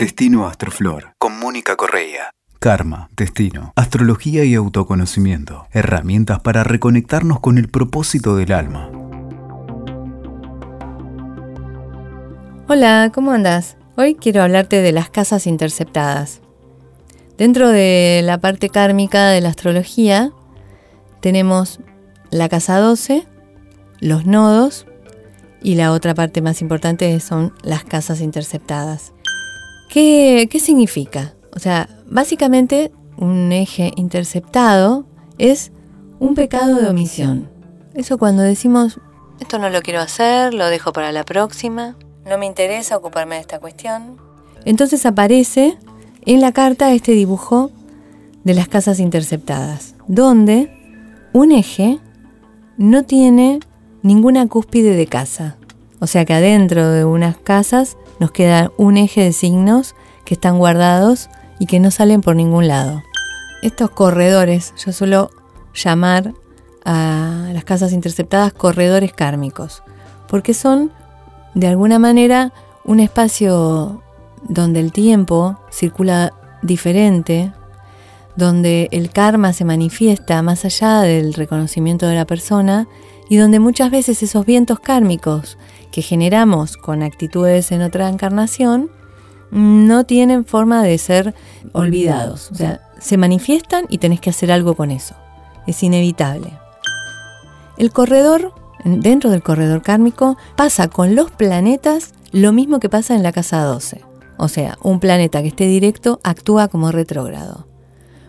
Destino Astroflor, con Mónica Correa. Karma, destino, astrología y autoconocimiento. Herramientas para reconectarnos con el propósito del alma. Hola, ¿cómo andas? Hoy quiero hablarte de las casas interceptadas. Dentro de la parte kármica de la astrología tenemos la casa 12, los nodos y la otra parte más importante son las casas interceptadas. ¿Qué, significa? O sea, básicamente un eje interceptado es un pecado de omisión. Eso cuando decimos, esto no lo quiero hacer, lo dejo para la próxima, no me interesa ocuparme de esta cuestión. Entonces aparece en la carta este dibujo de las casas interceptadas, donde un eje no tiene ninguna cúspide de casa. O sea que adentro de unas casas nos queda un eje de signos que están guardados y que no salen por ningún lado. Estos corredores, yo suelo llamar a las casas interceptadas corredores kármicos, porque son de alguna manera un espacio donde el tiempo circula diferente, donde el karma se manifiesta más allá del reconocimiento de la persona y donde muchas veces esos vientos kármicos que generamos con actitudes en otra encarnación no tienen forma de ser olvidados. O sea, se manifiestan y tenés que hacer algo con eso. Es inevitable. El corredor, dentro del corredor kármico, pasa con los planetas lo mismo que pasa en la casa 12. O sea, un planeta que esté directo actúa como retrógrado.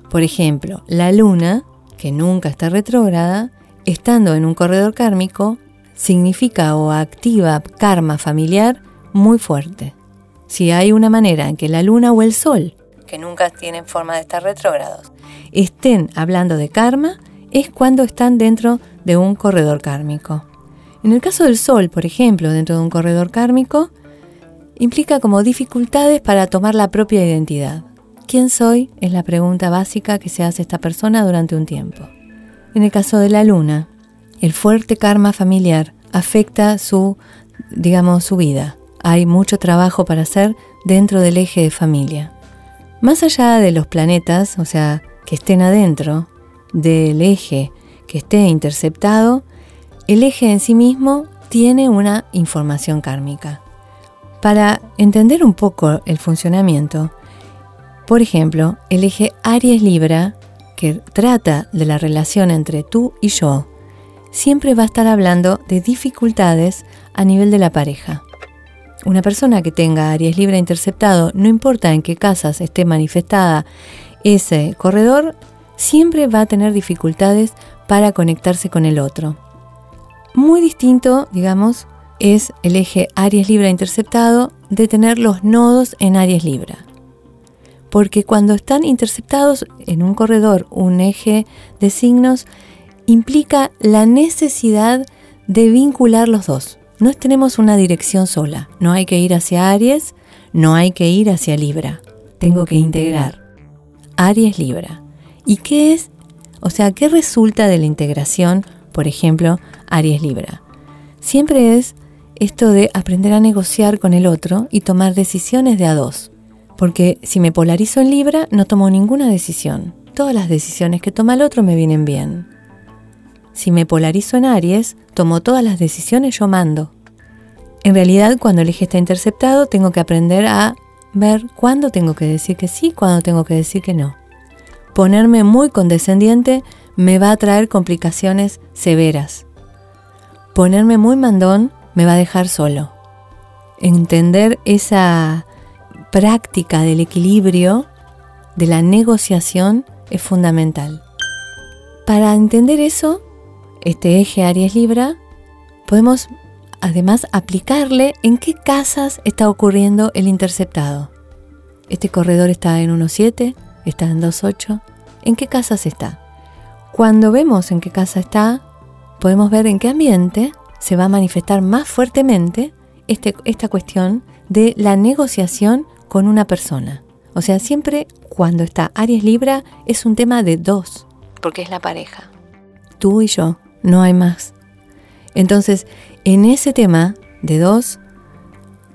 Por ejemplo, la luna, que nunca está retrógrada, estando en un corredor kármico, significa o activa karma familiar muy fuerte. Si hay una manera en que la luna o el sol, que nunca tienen forma de estar retrógrados, estén hablando de karma, es cuando están dentro de un corredor kármico. En el caso del sol, por ejemplo, dentro de un corredor kármico, implica como dificultades para tomar la propia identidad. ¿Quién soy? Es la pregunta básica que se hace esta persona durante un tiempo. En el caso de la luna, el fuerte karma familiar afecta su, digamos, su vida hay mucho trabajo para hacer dentro del eje de familia. Más allá de los planetas, o sea, que estén adentro del eje que esté interceptado, el eje en sí mismo tiene una información kármica. Para entender un poco el funcionamiento, por ejemplo, el eje Aries-Libra, que trata de la relación entre tú y yo, siempre va a estar hablando de dificultades a nivel de la pareja. Una persona que tenga Aries Libra interceptado, no importa en qué casas esté manifestada ese corredor, siempre va a tener dificultades para conectarse con el otro. Muy distinto, digamos, es el eje Aries Libra interceptado de tener los nodos en Aries Libra. Porque cuando están interceptados en un corredor, un eje de signos, implica la necesidad de vincular los dos no tenemos una dirección sola. No hay que ir hacia Aries, no hay que ir hacia Libra. Tengo que integrar Aries Libra. ¿Y qué es? O sea, ¿qué resulta de la integración, por ejemplo, Aries Libra? Siempre es esto de aprender a negociar con el otro y tomar decisiones de a dos. Porque si me polarizo en Libra, no tomo ninguna decisión. Todas las decisiones que toma el otro me vienen bien. Si me polarizo en Aries, tomo todas las decisiones, yo mando. En realidad, cuando el eje está interceptado, tengo que aprender a ver cuándo tengo que decir que sí, cuándo tengo que decir que no. Ponerme muy condescendiente me va a traer complicaciones severas. Ponerme muy mandón me va a dejar solo. Entender esa práctica del equilibrio, de la negociación, es fundamental. Para entender eso, este eje Aries Libra, podemos además aplicarle en qué casas está ocurriendo el interceptado. Este corredor está en 1.7, está en 2.8. ¿En qué casas está? Cuando vemos en qué casa está, podemos ver en qué ambiente se va a manifestar más fuertemente este, esta cuestión de la negociación con una persona. O sea, siempre cuando está Aries Libra es un tema de dos, porque es la pareja. Tú y yo no hay más. Entonces, en ese tema de dos,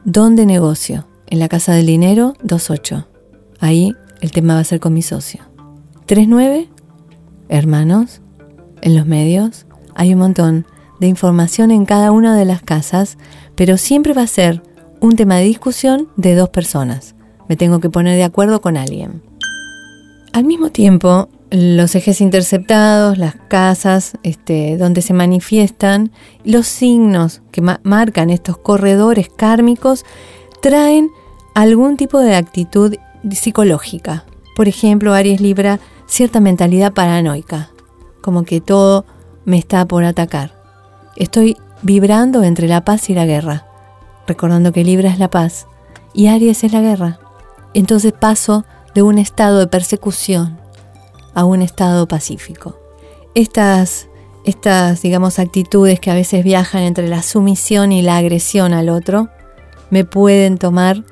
¿dónde negocio? en la casa del dinero, 2-8. Ahí el tema va a ser con mi socio. 3-9, hermanos, en los medios. Hay un montón de información en cada una de las casas, pero siempre va a ser un tema de discusión de dos personas. Me tengo que poner de acuerdo con alguien. Al mismo tiempo, los ejes interceptados, las casas este, donde se manifiestan, los signos que marcan estos corredores kármicos traen algún tipo de actitud psicológica. Por ejemplo, Aries Libra, cierta mentalidad paranoica, como que todo me está por atacar. Estoy vibrando entre la paz y la guerra, recordando que Libra es la paz y Aries es la guerra. Entonces paso de un estado de persecución a un estado pacífico. Estas, estas, digamos, actitudes que a veces viajan entre la sumisión y la agresión al otro, me pueden tomar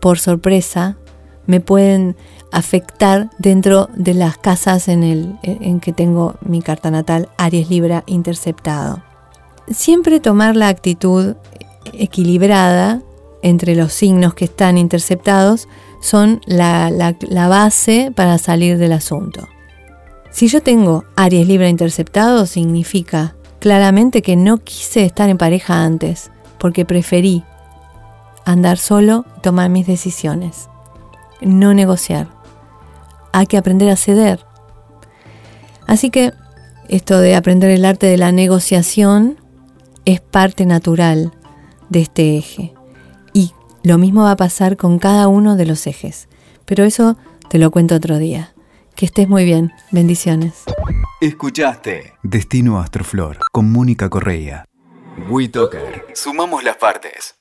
por sorpresa, me pueden afectar dentro de las casas en, el, en que tengo mi carta natal Aries Libra interceptado. Siempre tomar la actitud equilibrada entre los signos que están interceptados son la, la base para salir del asunto. Si yo tengo Aries Libra interceptado, significa claramente que no quise estar en pareja antes, porque preferí andar solo y tomar mis decisiones. No negociar. Hay que aprender a ceder. Así que esto de aprender el arte de la negociación es parte natural de este eje. Y lo mismo va a pasar con cada uno de los ejes. Pero eso te lo cuento otro día. Que estés muy bien. Bendiciones. Escuchaste Destino Astroflor con Mónica Correa. WeToker. Sumamos las partes.